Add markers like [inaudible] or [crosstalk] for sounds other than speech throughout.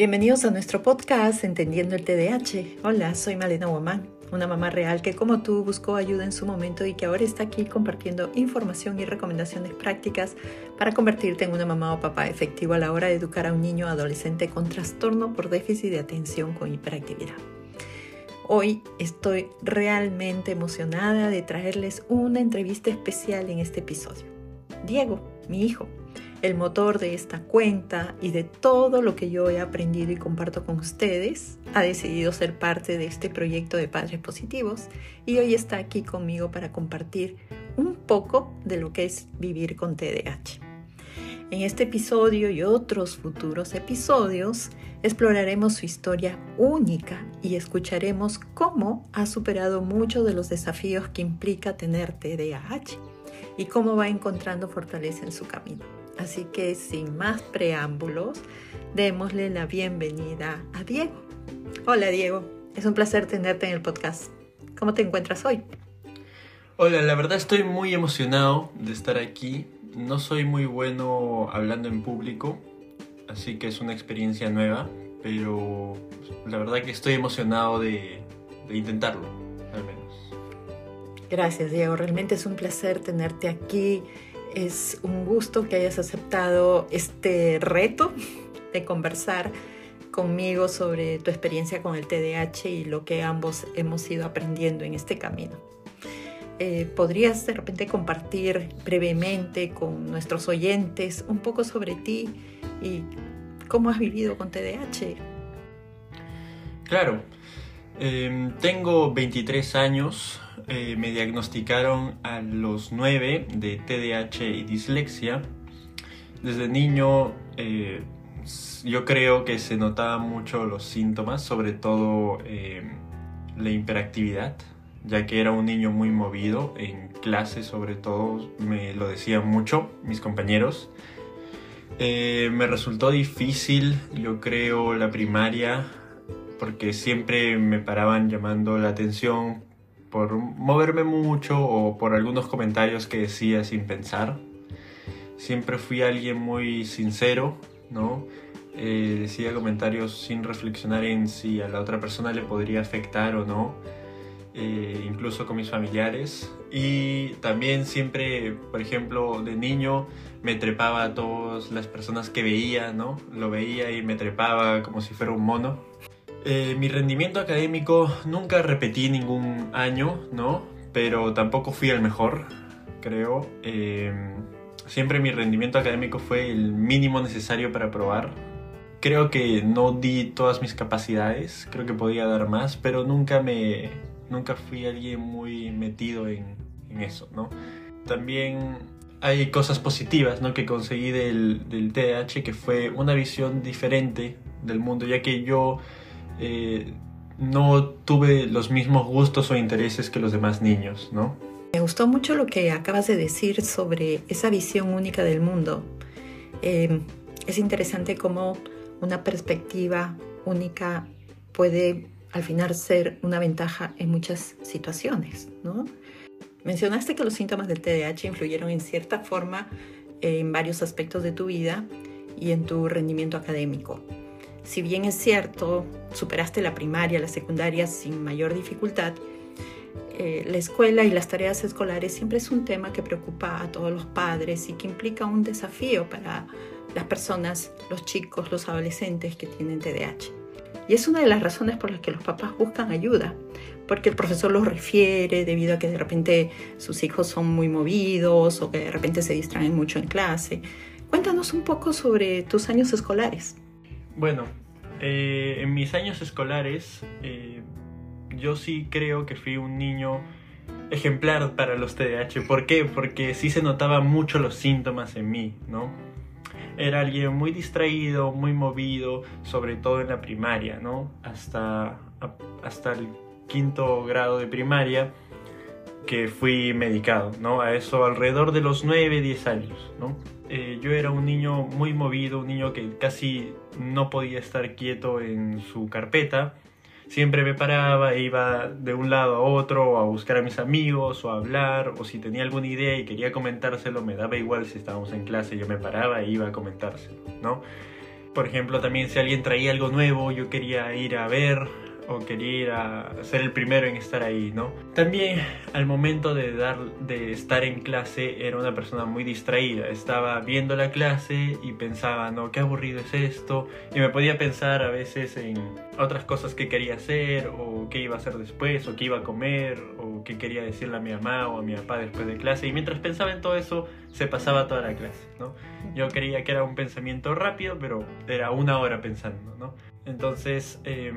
Bienvenidos a nuestro podcast Entendiendo el TDAH. Hola, soy Malena Guamán, una mamá real que como tú buscó ayuda en su momento y que ahora está aquí compartiendo información y recomendaciones prácticas para convertirte en una mamá o papá efectivo a la hora de educar a un niño o adolescente con trastorno por déficit de atención con hiperactividad. Hoy estoy realmente emocionada de traerles una entrevista especial en este episodio. Diego, mi hijo, el motor de esta cuenta y de todo lo que yo he aprendido y comparto con ustedes, ha decidido ser parte de este proyecto de Padres Positivos y hoy está aquí conmigo para compartir un poco de lo que es vivir con TDAH. En este episodio y otros futuros episodios exploraremos su historia única y escucharemos cómo ha superado muchos de los desafíos que implica tener TDAH y cómo va encontrando fortaleza en su camino. Así que sin más preámbulos, démosle la bienvenida a Diego. Hola Diego, es un placer tenerte en el podcast. ¿Cómo te encuentras hoy? Hola, la verdad estoy muy emocionado de estar aquí. No soy muy bueno hablando en público, así que es una experiencia nueva, pero la verdad que estoy emocionado de, de intentarlo, al menos. Gracias Diego, realmente es un placer tenerte aquí es un gusto que hayas aceptado este reto de conversar conmigo sobre tu experiencia con el TDAH y lo que ambos hemos ido aprendiendo en este camino. Eh, ¿Podrías de repente compartir brevemente con nuestros oyentes un poco sobre ti y cómo has vivido con TDAH? Claro, em, tengo 23 años, eh, me diagnosticaron a los 9 de TDAH y dislexia. Desde niño eh, yo creo que se notaban mucho los síntomas, sobre todo eh, la hiperactividad, ya que era un niño muy movido, en clase sobre todo me lo decían mucho mis compañeros. me resultó difícil, yo creo, la primaria, porque siempre me paraban llamando la atención por moverme mucho o por algunos comentarios que decía sin pensar. Siempre fui alguien muy sincero, ¿no? Eh, decía comentarios sin reflexionar en si a la otra persona le podría afectar o no, eh, incluso con mis familiares. Y también siempre, por ejemplo, de niño me trepaba a todas las personas que veía, ¿no? Lo veía y me trepaba como si fuera un mono. Eh, mi rendimiento académico nunca repetí ningún año, ¿no? Pero tampoco fui el mejor, creo. Em, siempre mi rendimiento académico fue el mínimo necesario para aprobar. Creo que no di todas mis capacidades, creo que podía dar más, pero nunca me, nunca fui alguien muy metido en, en eso, ¿no? También hay cosas positivas, ¿no? Que conseguí del, del TDAH, que fue una visión diferente del mundo, ya que yo eh, no tuve los mismos gustos o intereses que los demás niños, ¿no? Me gustó mucho lo que acabas de decir sobre esa visión única del mundo. Em, es interesante cómo una perspectiva única puede al final ser una ventaja en muchas situaciones, ¿no? Mencionaste que los síntomas del TDAH influyeron en cierta forma en varios aspectos de tu vida y en tu rendimiento académico. Si bien es cierto, superaste la primaria, la secundaria sin mayor dificultad, eh, la escuela y las tareas escolares siempre es un tema que preocupa a todos los padres y que implica un desafío para las personas, los chicos, los adolescentes que tienen TDAH. Y es una de las razones por las que los papás buscan ayuda, porque el profesor los refiere debido a que de repente sus hijos son muy movidos o que de repente se distraen mucho en clase. Cuéntanos un poco sobre tus años escolares. Bueno, eh, en mis años escolares eh, yo sí creo que fui un niño ejemplar para los TDAH. ¿Por qué? Porque sí se notaban mucho los síntomas en mí, ¿no? Era alguien muy distraído, muy movido, sobre todo en la primaria, ¿no? Hasta, hasta el quinto grado de primaria que fui medicado, ¿no? A eso alrededor de los 9, 10 años, ¿no? Eh, yo era un niño muy movido, un niño que casi no podía estar quieto en su carpeta. Siempre me paraba e iba de un lado a otro a buscar a mis amigos o a hablar o si tenía alguna idea y quería comentárselo me daba igual si estábamos en clase, yo me paraba e iba a comentárselo, ¿no? Por ejemplo, también si alguien traía algo nuevo, yo quería ir a ver o quería ser el primero en estar ahí, ¿no? También al momento de, dar, de estar en clase era una persona muy distraída, estaba viendo la clase y pensaba, no, qué aburrido es esto, y me podía pensar a veces en otras cosas que quería hacer o qué iba a hacer después o qué iba a comer o qué quería decirle a mi mamá o a mi papá después de clase y mientras pensaba en todo eso se pasaba toda la clase, ¿no? Yo creía que era un pensamiento rápido, pero era una hora pensando, ¿no? Entonces, eh,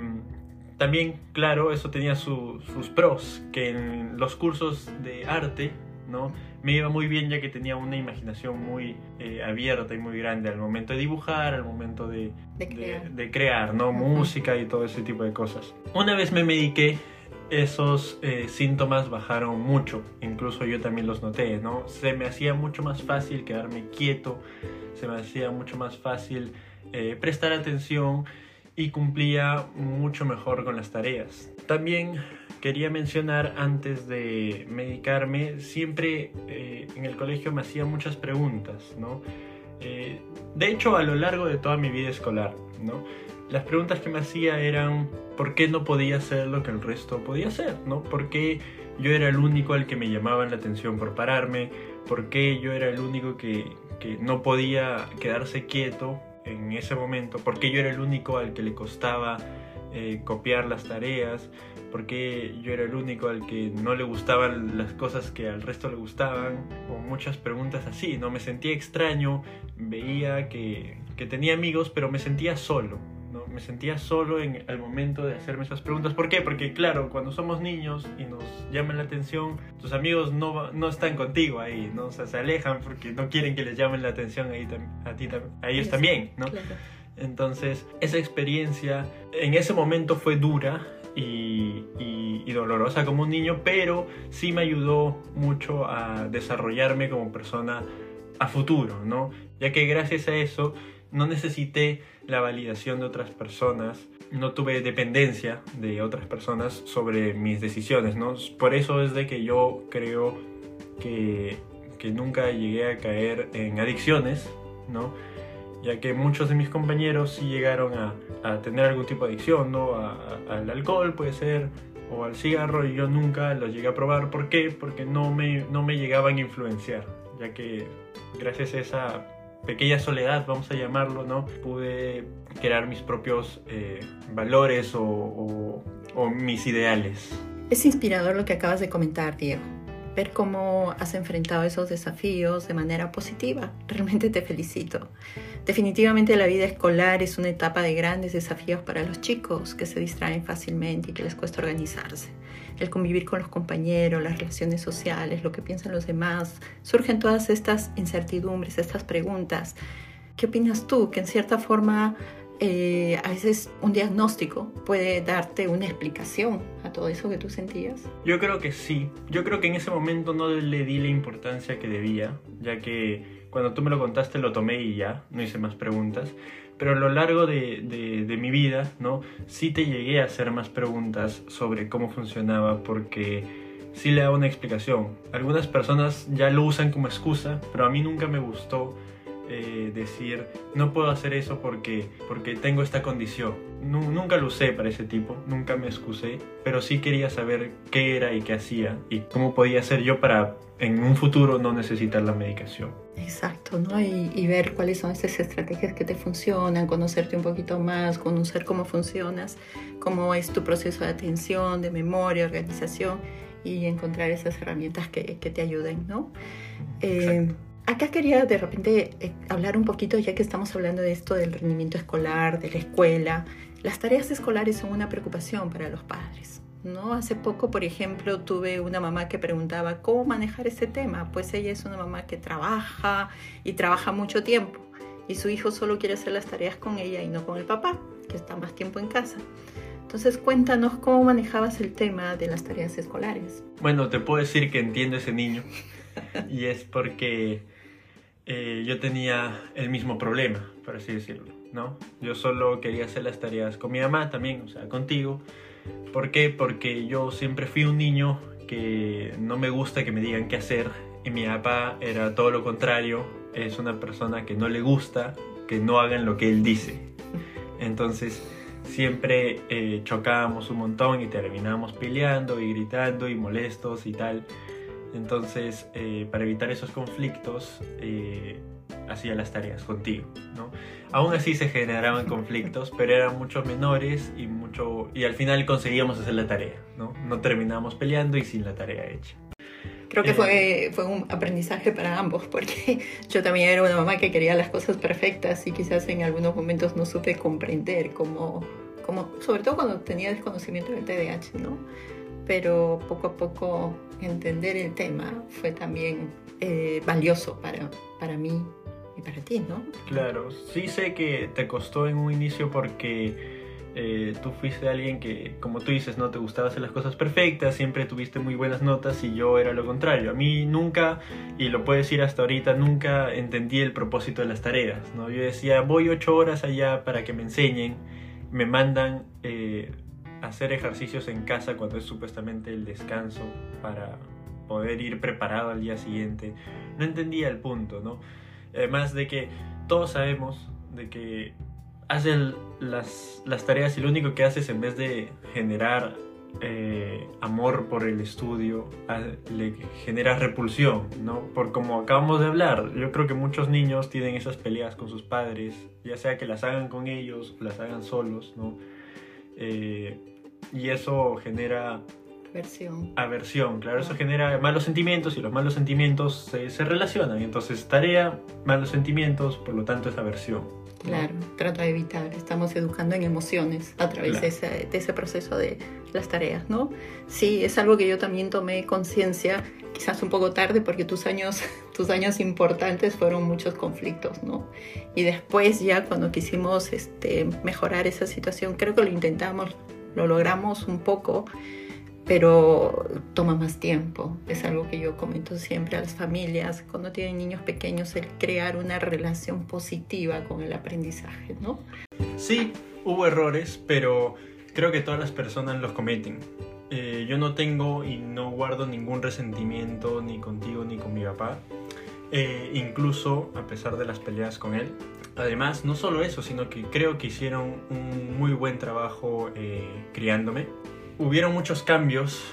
también, claro, eso tenía sus pros, que en los cursos de arte, ¿no? Me iba muy bien ya que tenía una imaginación muy eh, abierta y muy grande al momento de dibujar, al momento de, de crear, ¿no? Música y todo ese tipo de cosas. Una vez me mediqué, esos eh, síntomas bajaron mucho, incluso yo también los noté, ¿no? Se me hacía mucho más fácil quedarme quieto, se me hacía mucho más fácil eh, prestar atención y cumplía mucho mejor con las tareas. También quería mencionar antes de medicarme, siempre eh, en el colegio me hacía muchas preguntas, ¿no? Eh, de hecho, a lo largo de toda mi vida escolar, ¿no? Las preguntas que me hacía eran ¿por qué no podía hacer lo que el resto podía hacer? ¿no? ¿Por qué yo era el único al que me llamaban la atención por pararme? ¿Por qué yo era el único que, que no podía quedarse quieto en ese momento, porque yo era el único al que le costaba eh, copiar las tareas, porque yo era el único al que no le gustaban las cosas que al resto le gustaban, o muchas preguntas así, ¿no? Me sentía extraño, veía que, que tenía amigos, pero me sentía solo, me sentía solo en, al momento de hacerme esas preguntas. ¿Por qué? Porque claro, cuando somos niños y nos llaman la atención, tus amigos no, no están contigo ahí, ¿no? O sea, se alejan porque no quieren que les llamen la atención ahí, a, ti, a ellos también, ¿no? Entonces, esa experiencia en ese momento fue dura y, y, dolorosa como un niño, pero sí me ayudó mucho a desarrollarme como persona a futuro, ¿no? Ya que gracias a eso no necesité la validación de otras personas, no tuve dependencia de otras personas sobre mis decisiones, ¿no? Por eso es de que yo creo que, que nunca llegué a caer en adicciones, ¿no? Ya que muchos de mis compañeros sí llegaron a, a tener algún tipo de adicción, ¿no? al alcohol puede ser, o al cigarro, y yo nunca los llegué a probar. ¿Por qué? Porque no me, no me llegaban a influenciar, ya que gracias a esa pequeña soledad, vamos a llamarlo, ¿no? Pude crear mis propios eh, valores o, o mis ideales. Es inspirador lo que acabas de comentar, Diego ver cómo has enfrentado esos desafíos de manera positiva. [laughs] Realmente te felicito. Definitivamente la vida escolar es una etapa de grandes desafíos para los chicos que se distraen fácilmente y que les cuesta organizarse. El convivir con los compañeros, las relaciones sociales, lo que piensan los demás, surgen todas estas incertidumbres, estas preguntas. ¿Qué opinas tú? Que en cierta forma eh, a veces un diagnóstico puede darte una explicación a todo eso que tú sentías? Yo creo que sí. Yo creo que en ese momento no le di la importancia que debía, ya que cuando tú me lo contaste lo tomé y ya, no hice más preguntas. Pero a lo largo de, de, mi vida, ¿no? Sí te llegué a hacer más preguntas sobre cómo funcionaba porque sí le da una explicación. Algunas personas ya lo usan como excusa, pero a mí nunca me gustó eh, decir no puedo hacer eso porque, porque tengo esta condición. nunca lo usé para ese tipo, nunca me excusé, pero sí quería saber qué era y qué hacía y cómo podía hacer yo para en un futuro no necesitar la medicación. Exacto, ¿no? Y, y ver cuáles son esas estrategias que te funcionan, conocerte un poquito más, conocer cómo funcionas, cómo es tu proceso de atención, de memoria, organización y encontrar esas herramientas que, que te ayuden, ¿no? Eh, Acá quería de repente eh, hablar un poquito, ya que estamos hablando de esto del rendimiento escolar, de la escuela. Las tareas escolares son una preocupación para los padres. ¿no? Hace poco, por ejemplo, tuve una mamá que preguntaba cómo manejar ese tema. Pues ella es una mamá que trabaja y trabaja mucho tiempo y su hijo solo quiere hacer las tareas con ella y no con el papá, que está más tiempo en casa. Entonces cuéntanos cómo manejabas el tema de las tareas escolares. Bueno, te puedo decir que entiendo ese niño y es porque eh, yo tenía el mismo problema, por así decirlo, ¿no? Yo solo quería hacer las tareas con mi mamá también, o sea, contigo. ¿Por qué? Porque yo siempre fui un niño que no me gusta que me digan qué hacer y mi papá era todo lo contrario, es una persona que no le gusta que no hagan lo que él dice. Entonces siempre eh, chocábamos un montón y terminábamos peleando y gritando y molestos y tal. Entonces, eh, para evitar esos conflictos, eh, hacía las tareas contigo, ¿no? Aún así se generaban conflictos, pero eran mucho menores y, mucho, y al final conseguíamos hacer la tarea, ¿no? No terminábamos peleando y sin la tarea hecha. Creo que fue, fue un aprendizaje para ambos, porque [laughs] yo también era una mamá que quería las cosas perfectas y quizás en algunos momentos no supe comprender cómo, cómo sobre todo cuando tenía desconocimiento del TDAH, ¿no? Pero poco a poco entender el tema fue también eh, valioso para, para mí y para ti, ¿no? Claro, sí sé que te costó en un inicio porque eh, tú fuiste alguien que, como tú dices, no te gustaba hacer las cosas perfectas, siempre tuviste muy buenas notas y yo era lo contrario. A mí nunca, y lo puedes decir hasta ahorita, nunca entendí el propósito de las tareas, ¿no? Yo decía, voy ocho horas allá para que me enseñen, me mandan eh, hacer ejercicios en casa cuando es supuestamente el descanso para poder ir preparado al día siguiente. No entendía el punto, ¿no? Además de que todos sabemos de que haces las, las tareas y lo único que haces en vez de generar eh, amor por el estudio, le genera repulsión, ¿no? Por como acabamos de hablar, yo creo que muchos niños tienen esas peleas con sus padres, ya sea que las hagan con ellos o las hagan solos, ¿no? Eh, y eso genera Aversión. Aversión, claro, eso genera malos sentimientos y los malos sentimientos se, se relacionan. Entonces, tarea, malos sentimientos, por lo tanto es aversión. Claro, trata de evitar. Estamos educando en emociones a través de, ese, de, ese, proceso de las tareas, ¿no? Sí, es algo que yo también tomé conciencia, quizás un poco tarde, porque tus años, [laughs] tus años importantes fueron muchos conflictos, ¿no? Y después ya cuando quisimos este, mejorar esa situación, creo que lo intentamos, lo logramos un poco, pero toma más tiempo. Es algo que yo comento siempre a las familias cuando tienen niños pequeños, el crear una relación positiva con el aprendizaje, ¿no? Sí, hubo errores, pero creo que todas las personas los cometen. Eh, yo no tengo y no guardo ningún resentimiento ni contigo ni con mi papá, eh, incluso a pesar de las peleas con él. Además, no solo eso, sino que creo que hicieron un muy buen trabajo eh, criándome hubieron muchos cambios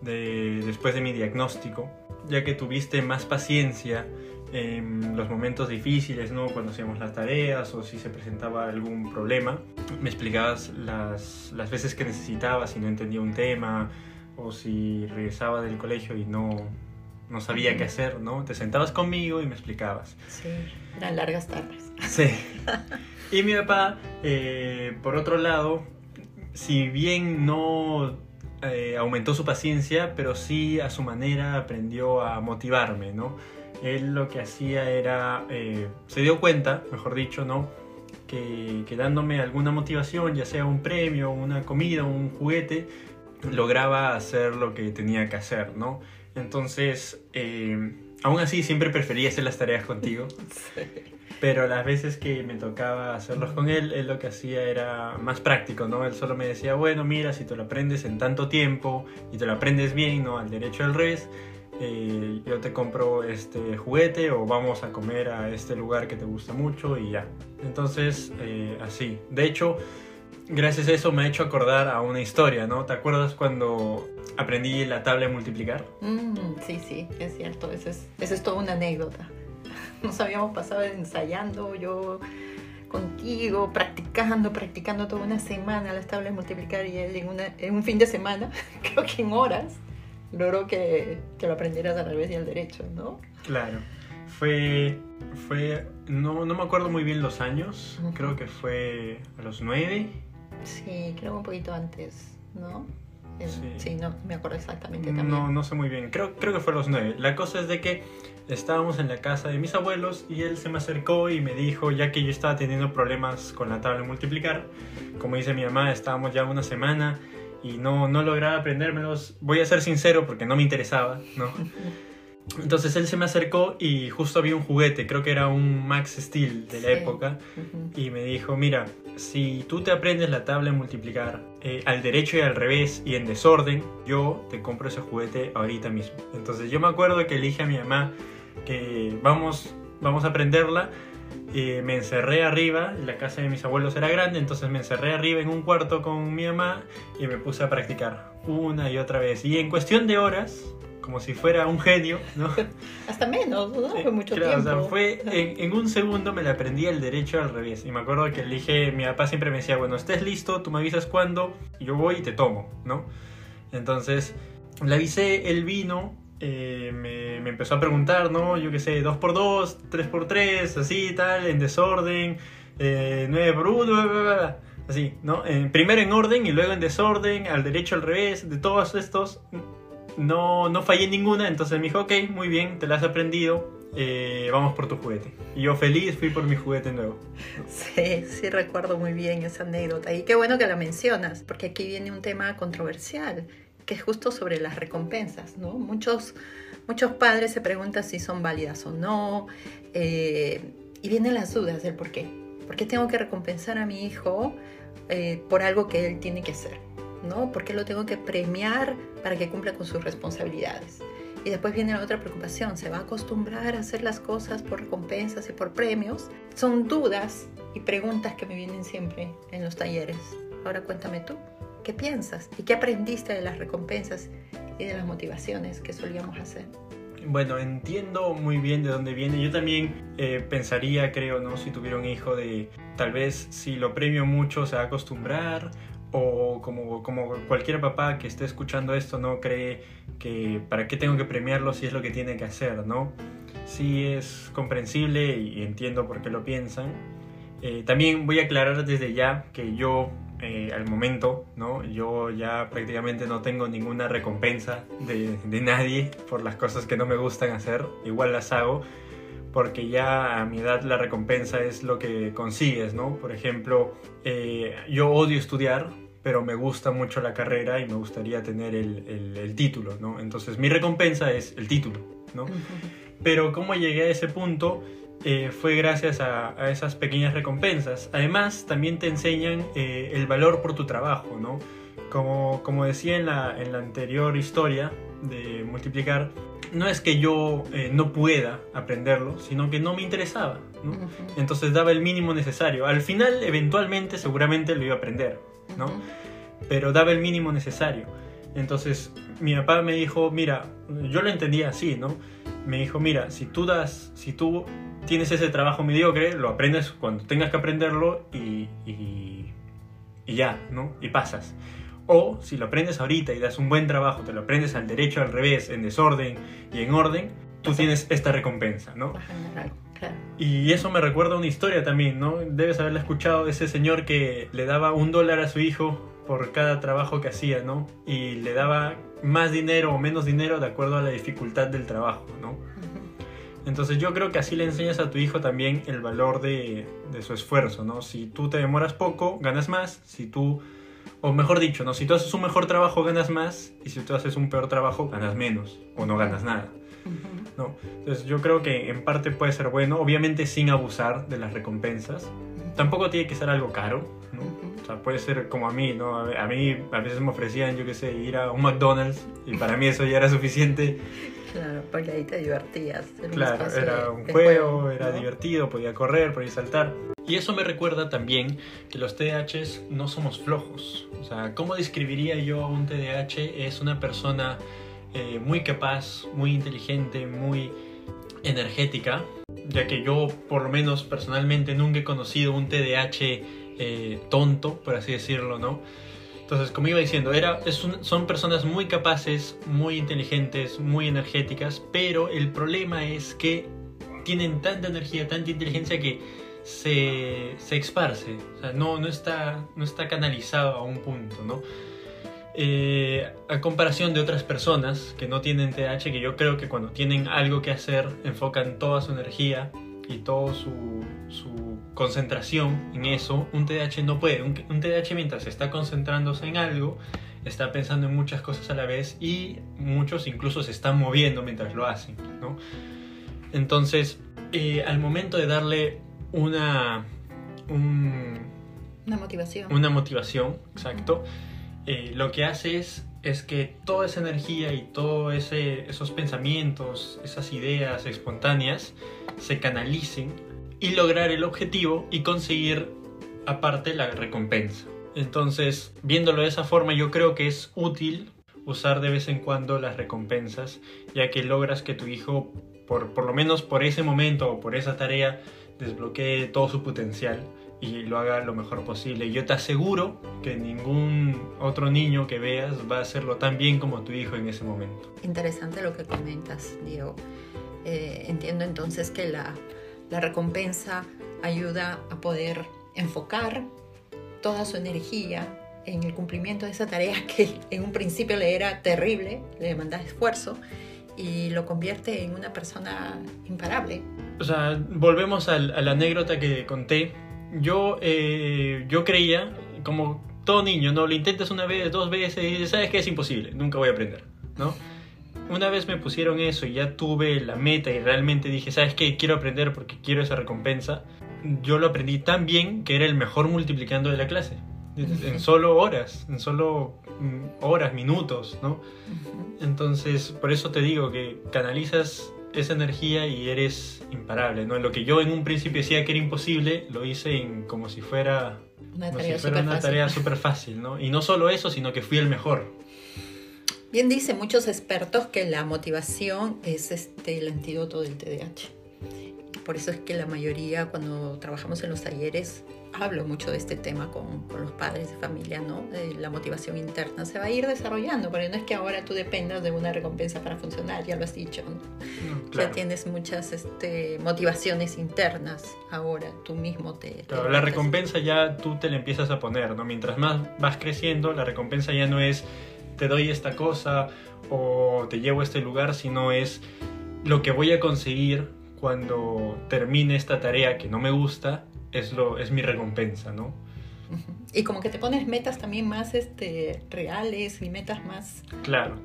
después de mi diagnóstico, ya que tuviste más paciencia en los momentos difíciles, ¿no? cuando hacíamos las tareas o si se presentaba algún problema. Me explicabas las, las veces que necesitaba si no entendía un tema o si regresaba del colegio y no, no sabía qué hacer, ¿no? Te sentabas conmigo y me explicabas. Sí, eran largas tardes. Sí. Y mi papá, eh, por otro lado, si bien no eh, aumentó su paciencia, pero sí a su manera aprendió a motivarme, ¿no? Él lo que hacía era, eh, se dio cuenta, mejor dicho, ¿no? Que, dándome alguna motivación, ya sea un premio, una comida, un juguete, lograba hacer lo que tenía que hacer, ¿no? Entonces, aún así siempre prefería hacer las tareas contigo. [laughs] Sí. Pero las veces que me tocaba hacerlos con él, él lo que hacía era más práctico, ¿no? Él solo me decía, bueno, mira, si te lo aprendes en tanto tiempo y te lo aprendes bien, ¿no? Al derecho al revés, eh, yo te compro este juguete o vamos a comer a este lugar que te gusta mucho y ya. Entonces, eh, así. De hecho, gracias a eso me ha hecho acordar a una historia, ¿no? ¿Te acuerdas cuando aprendí la tabla de multiplicar? Mm, sí, sí, es cierto. Esa es, esa es toda una anécdota. [laughs] nos habíamos pasado ensayando, yo contigo, practicando, practicando toda una semana las tablas de multiplicar y él en, una, en un fin de semana, [laughs] creo que en horas, logró que, que, lo aprendieras al revés y al derecho, ¿no? Claro. Fue, fue no, no me acuerdo muy bien los años, creo que fue a los nueve. Sí, creo un poquito antes, ¿no? Sí. no me acuerdo exactamente también. No, no sé muy bien, creo, creo que fue a los nueve. La cosa es de que estábamos en la casa de mis abuelos y él se me acercó y me dijo, ya que yo estaba teniendo problemas con la tabla de multiplicar, como dice mi mamá, estábamos ya una semana y no, no lograba aprendérmelos, voy a ser sincero porque no me interesaba, ¿no? [laughs] Entonces él se me acercó y justo había un juguete, creo que era un Max Steel de la época, y me dijo, mira, si tú te aprendes la tabla de multiplicar eh, al derecho y al revés y en desorden, yo te compro ese juguete ahorita mismo. Entonces yo me acuerdo que le dije a mi mamá, que vamos, vamos a aprenderla eh, me encerré arriba, la casa de mis abuelos era grande, entonces me encerré arriba en un cuarto con mi mamá y me puse a practicar una y otra vez. Y en cuestión de horas, como si fuera un genio, ¿no? [laughs] Hasta menos, ¿no? Fue mucho Claro, o tiempo. sea, fue [laughs] en, en un segundo me la aprendí el derecho al revés. Y me acuerdo que le dije, mi papá siempre me decía, bueno, estés listo, tú me avisas cuándo, y yo voy y te tomo, ¿no? Entonces, le avisé, él vino, eh, me, me empezó a preguntar, ¿no? Yo qué sé, 2x2, 3x3, así, tal, en desorden, eh, 9x1, bla, bla, bla, así, ¿no? En- primero en orden y luego en desorden, al derecho, al revés, de todos estos, no, no fallé ninguna, entonces me dijo, ok, muy bien, te la has aprendido, eh, vamos por tu juguete. Y yo feliz fui por mi juguete nuevo. Sí, sí recuerdo muy bien esa anécdota. Y qué bueno que la mencionas, porque aquí viene un tema controversial, que es justo sobre las recompensas, ¿no? Muchos, muchos padres se preguntan si son válidas o no, eh, y vienen las dudas del por qué. ¿Por qué tengo que recompensar a mi hijo eh, por algo que él tiene que hacer? ¿No? ¿Por qué lo tengo que premiar para que cumpla con sus responsabilidades? Y después viene la otra preocupación, ¿se va a acostumbrar a hacer las cosas por recompensas y por premios? Son dudas y preguntas que me vienen siempre en los talleres. Ahora cuéntame tú, ¿qué piensas? ¿Y qué aprendiste de las recompensas y de las motivaciones que solíamos hacer? Bueno, entiendo muy bien de dónde viene. Yo también eh, pensaría, creo, ¿no? Si tuviera un hijo de tal vez si lo premio mucho se va a acostumbrar o como, como cualquier papá que esté escuchando esto no cree que para qué tengo que premiarlo si es lo que tiene que hacer, ¿no? Sí es comprensible y entiendo por qué lo piensan. Eh, también voy a aclarar desde ya que yo eh, al momento, ¿no? Yo ya prácticamente no tengo ninguna recompensa de, de nadie por las cosas que no me gustan hacer, igual las hago porque ya a mi edad la recompensa es lo que consigues, ¿no? Por ejemplo, eh, yo odio estudiar, pero me gusta mucho la carrera y me gustaría tener el, el, el título, ¿no? Entonces mi recompensa es el título, ¿no? Pero cómo llegué a ese punto eh, fue gracias a, a, esas pequeñas recompensas. Además, también te enseñan eh, el valor por tu trabajo, ¿no? Como, como decía en la, en la anterior historia de multiplicar, no es que yo eh, no pueda aprenderlo, sino que no me interesaba, ¿no? Uh -huh. Entonces daba el mínimo necesario. Al final, eventualmente, seguramente lo iba a aprender, ¿no? Uh -huh. Pero daba el mínimo necesario. Entonces, mi papá me dijo, mira, yo lo entendía así, ¿no? Me dijo, mira, si tú das, si tú tienes ese trabajo mediocre, lo aprendes cuando tengas que aprenderlo y, y, y ya, ¿no? Y pasas. O si lo aprendes ahorita y das un buen trabajo, te lo aprendes al derecho, al revés, en desorden y en orden, tú tienes esta recompensa, ¿no? Claro. Y eso me recuerda una historia también, ¿no? Debes haberla escuchado de ese señor que le daba un dólar a su hijo por cada trabajo que hacía, ¿no? Y le daba más dinero o menos dinero de acuerdo a la dificultad del trabajo, ¿no? Entonces yo creo que así le enseñas a tu hijo también el valor de, de su esfuerzo, ¿no? Si tú te demoras poco, ganas más. Si tú o mejor dicho, ¿no? si tú haces un mejor trabajo ganas más y si tú haces un peor trabajo ganas menos o no ganas nada. ¿No? Entonces yo creo que en parte puede ser bueno, obviamente sin abusar de las recompensas. Tampoco tiene que ser algo caro, ¿no? O sea, puede ser como a mí, ¿no? A mí a veces me ofrecían, yo qué sé, ir a un McDonald's y para mí eso ya era suficiente. Claro, porque ahí te divertías. Claro, un era un juego, juego, era ¿no? divertido, podía correr, podía saltar. Y eso me recuerda también que los TDAHs no somos flojos. O sea, ¿cómo describiría yo a un TDAH? Es una persona eh, muy capaz, muy inteligente, muy energética, ya que yo por lo menos personalmente nunca he conocido un TDAH eh, tonto, por así decirlo, ¿no? Entonces, como iba diciendo, era, es un, son personas muy capaces, muy inteligentes, muy energéticas, pero el problema es que tienen tanta energía, tanta inteligencia que se, se esparce, o sea, no, no, está, no está canalizado a un punto, ¿no? Eh, a comparación de otras personas que no tienen TDAH, que yo creo que cuando tienen algo que hacer, enfocan toda su energía y toda su, su concentración en eso, un TDAH no puede. Un, un TDAH mientras está concentrándose en algo, está pensando en muchas cosas a la vez y muchos incluso se están moviendo mientras lo hacen, ¿no? Entonces, eh, al momento de darle una... Un, una motivación. Una motivación, exacto. Eh, lo que hace es, es que toda esa energía y todos esos pensamientos, esas ideas espontáneas se canalicen y lograr el objetivo y conseguir aparte la recompensa. Entonces, viéndolo de esa forma, yo creo que es útil usar de vez en cuando las recompensas, ya que logras que tu hijo, por, por lo menos por ese momento o por esa tarea, desbloquee todo su potencial y lo haga lo mejor posible. Yo te aseguro que ningún otro niño que veas va a hacerlo tan bien como tu hijo en ese momento. Interesante lo que comentas, Diego. Eh, entiendo entonces que la, la recompensa ayuda a poder enfocar toda su energía en el cumplimiento de esa tarea [laughs] que en un principio le era terrible, le demandaba esfuerzo y lo convierte en una persona imparable. O sea, volvemos a la anécdota que conté. Yo, eh, yo creía, como todo niño, ¿no? Lo intentas una vez, dos veces y dices, sabes que es imposible, nunca voy a aprender, ¿no? Una vez me pusieron eso y ya tuve la meta y realmente dije, ¿sabes qué? Quiero aprender porque quiero esa recompensa. Yo lo aprendí tan bien que era el mejor multiplicando de la clase en solo horas, en solo mm, horas, minutos, ¿no? Entonces, por eso te digo que canalizas esa energía y eres imparable, ¿no? Lo que yo en un principio decía que era imposible, lo hice en, como si fuera una tarea súper fácil. fácil, ¿no? Y no solo eso, sino que fui el mejor. Bien dicen muchos expertos que la motivación es este, el antídoto del TDAH. Por eso es que la mayoría cuando trabajamos en los talleres hablo mucho de este tema con, con, los padres de familia, ¿no? la motivación interna se va a ir desarrollando, porque no es que ahora tú dependas de una recompensa para funcionar, ya lo has dicho, ¿no? Ya tienes muchas este, motivaciones internas, ahora tú mismo te... Claro, la recompensa ya tú te la empiezas a poner, ¿no? Mientras más vas creciendo, la recompensa ya no es te doy esta cosa o te llevo a este lugar, sino es lo que voy a conseguir cuando termine esta tarea que no me gusta es, lo, es mi recompensa, ¿no? Y como que te pones metas también más este, reales y metas más... Claro.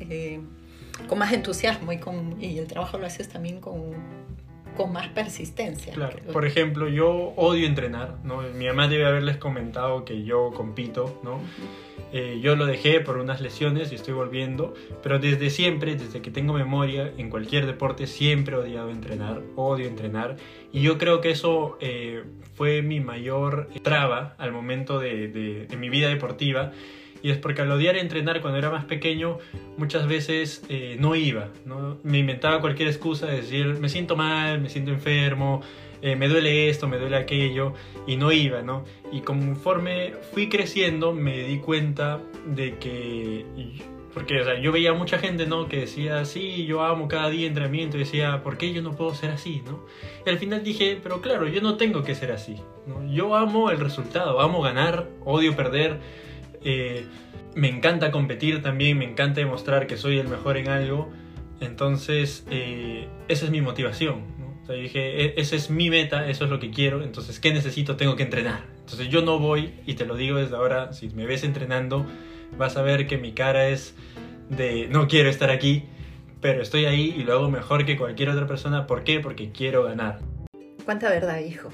Eh, con más entusiasmo y, con, y el trabajo lo haces también con, con más persistencia. Claro. Por ejemplo, yo odio entrenar, ¿no? Mi mamá debe haberles comentado que yo compito, ¿no? Eh, yo lo dejé por unas lesiones y estoy volviendo, pero desde siempre, desde que tengo memoria, en cualquier deporte siempre he odiado entrenar, odio entrenar, y yo creo que eso eh, fue mi mayor traba al momento de, de, mi vida deportiva, y es porque al odiar entrenar cuando era más pequeño, muchas veces eh, no iba, ¿no? me inventaba cualquier excusa de decir, me siento mal, me siento enfermo, eh, me duele esto, me duele aquello, y no iba, ¿no? Y conforme fui creciendo me di cuenta de que... Porque o sea, yo veía mucha gente, ¿no? Que decía, sí, yo amo cada día entrenamiento. Y decía, ¿por qué yo no puedo ser así, ¿no? Y al final dije, pero claro, yo no tengo que ser así. ¿no? Yo amo el resultado, amo ganar, odio perder. Eh, me encanta competir también, me encanta demostrar que soy el mejor en algo. Entonces, eh, esa es mi motivación yo dije, e, esa es mi meta, eso es lo que quiero, entonces, ¿qué necesito? Tengo que entrenar. Entonces yo no voy, y te lo digo desde ahora, si me ves entrenando, vas a ver que mi cara es de no quiero estar aquí, pero estoy ahí y lo hago mejor que cualquier otra persona. ¿Por qué? Porque quiero ganar. Cuánta verdad, hijo.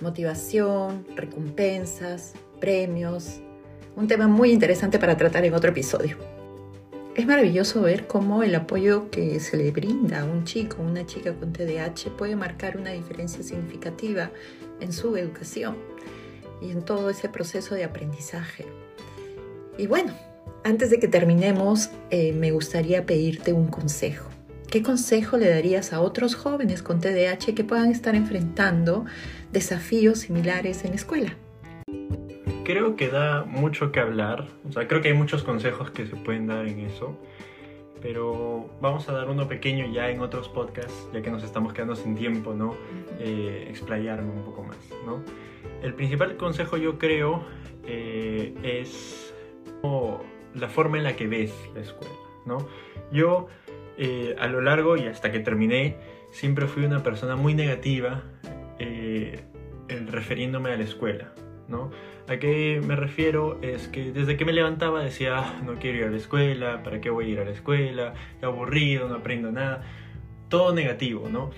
Motivación, recompensas, premios. Un tema muy interesante para tratar en otro episodio. Es maravilloso ver cómo el apoyo que se le brinda a un chico, una chica con TDAH puede marcar una diferencia significativa en su educación y en todo ese proceso de aprendizaje. Y bueno, antes de que terminemos, eh, me gustaría pedirte un consejo. ¿Qué consejo le darías a otros jóvenes con TDAH que puedan estar enfrentando desafíos similares en la escuela? Creo que da mucho que hablar. O sea, creo que hay muchos consejos que se pueden dar en eso. Pero vamos a dar uno pequeño ya en otros podcasts, ya que nos estamos quedando sin tiempo, ¿no? Eh, explayarme un poco más, ¿no? El principal consejo yo creo eh, es la forma en la que ves la escuela, ¿no? Yo eh, a lo largo y hasta que terminé siempre fui una persona muy negativa refiriéndome a la escuela, ¿no? ¿A qué me refiero? Es que desde que me levantaba decía, ah, no quiero ir a la escuela, ¿para qué voy a ir a la escuela? Qué aburrido, no aprendo nada. Todo negativo, ¿no?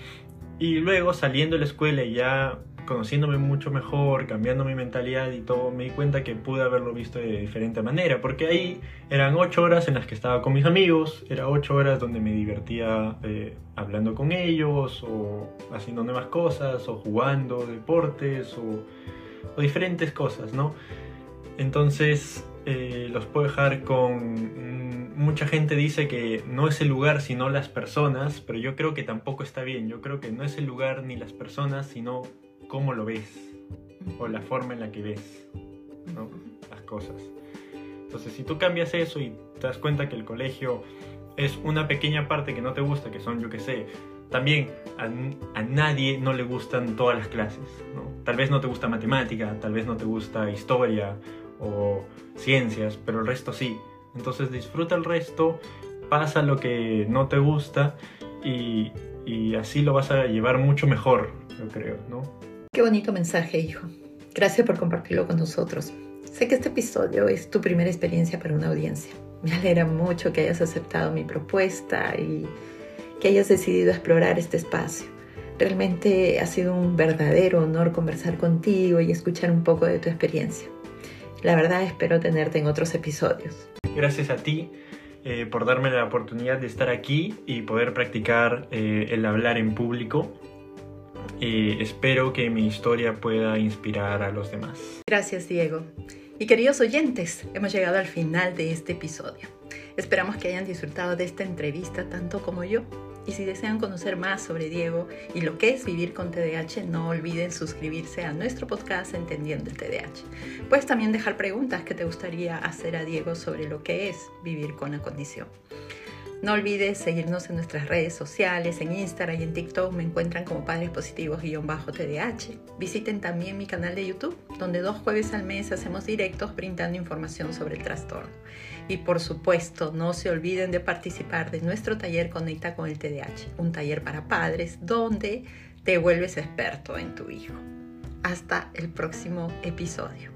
Y luego saliendo de la escuela y ya conociéndome mucho mejor, cambiando mi mentalidad y todo, me di cuenta que pude haberlo visto de diferente manera, porque ahí eran ocho horas en las que estaba con mis amigos, era ocho horas donde me divertía eh, hablando con ellos, o haciendo nuevas cosas, o jugando deportes, o, o diferentes cosas, ¿no? Entonces, eh, los puedo dejar con... Mm, mucha gente dice que no es el lugar sino las personas, pero yo creo que tampoco está bien. Yo creo que no es el lugar ni las personas, sino cómo lo ves o la forma en la que ves las cosas. Entonces, si tú cambias eso y te das cuenta que el colegio es una pequeña parte que no te gusta, que son, yo qué sé, también a, nadie no le gustan todas las clases. ¿no? Tal vez no te gusta matemática, tal vez no te gusta historia o ciencias, pero el resto sí. Entonces disfruta el resto, pasa lo que no te gusta y, y así lo vas a llevar mucho mejor, yo creo, ¿no? Qué bonito mensaje, hijo. Gracias por compartirlo con nosotros. Sé que este episodio es tu primera experiencia para una audiencia. Me alegra mucho que hayas aceptado mi propuesta y que hayas decidido explorar este espacio. Realmente ha sido un verdadero honor conversar contigo y escuchar un poco de tu experiencia. La verdad espero tenerte en otros episodios. Gracias a ti eh, por darme la oportunidad de estar aquí y poder practicar eh, el hablar en público. Y espero que mi historia pueda inspirar a los demás. Gracias Diego. Y queridos oyentes, hemos llegado al final de este episodio. Esperamos que hayan disfrutado de esta entrevista tanto como yo. Y si desean conocer más sobre Diego y lo que es vivir con TDAH, no olviden suscribirse a nuestro podcast Entendiendo el TDAH. Puedes también dejar preguntas que te gustaría hacer a Diego sobre lo que es vivir con la condición. No olvides seguirnos en nuestras redes sociales, en Instagram y en TikTok me encuentran como Padres Positivos-TDH. Visiten también mi canal de YouTube, donde dos jueves al mes hacemos directos brindando información sobre el trastorno. Y por supuesto, no se olviden de participar de nuestro taller Conecta con el TDAH, un taller para padres donde te vuelves experto en tu hijo. Hasta el próximo episodio.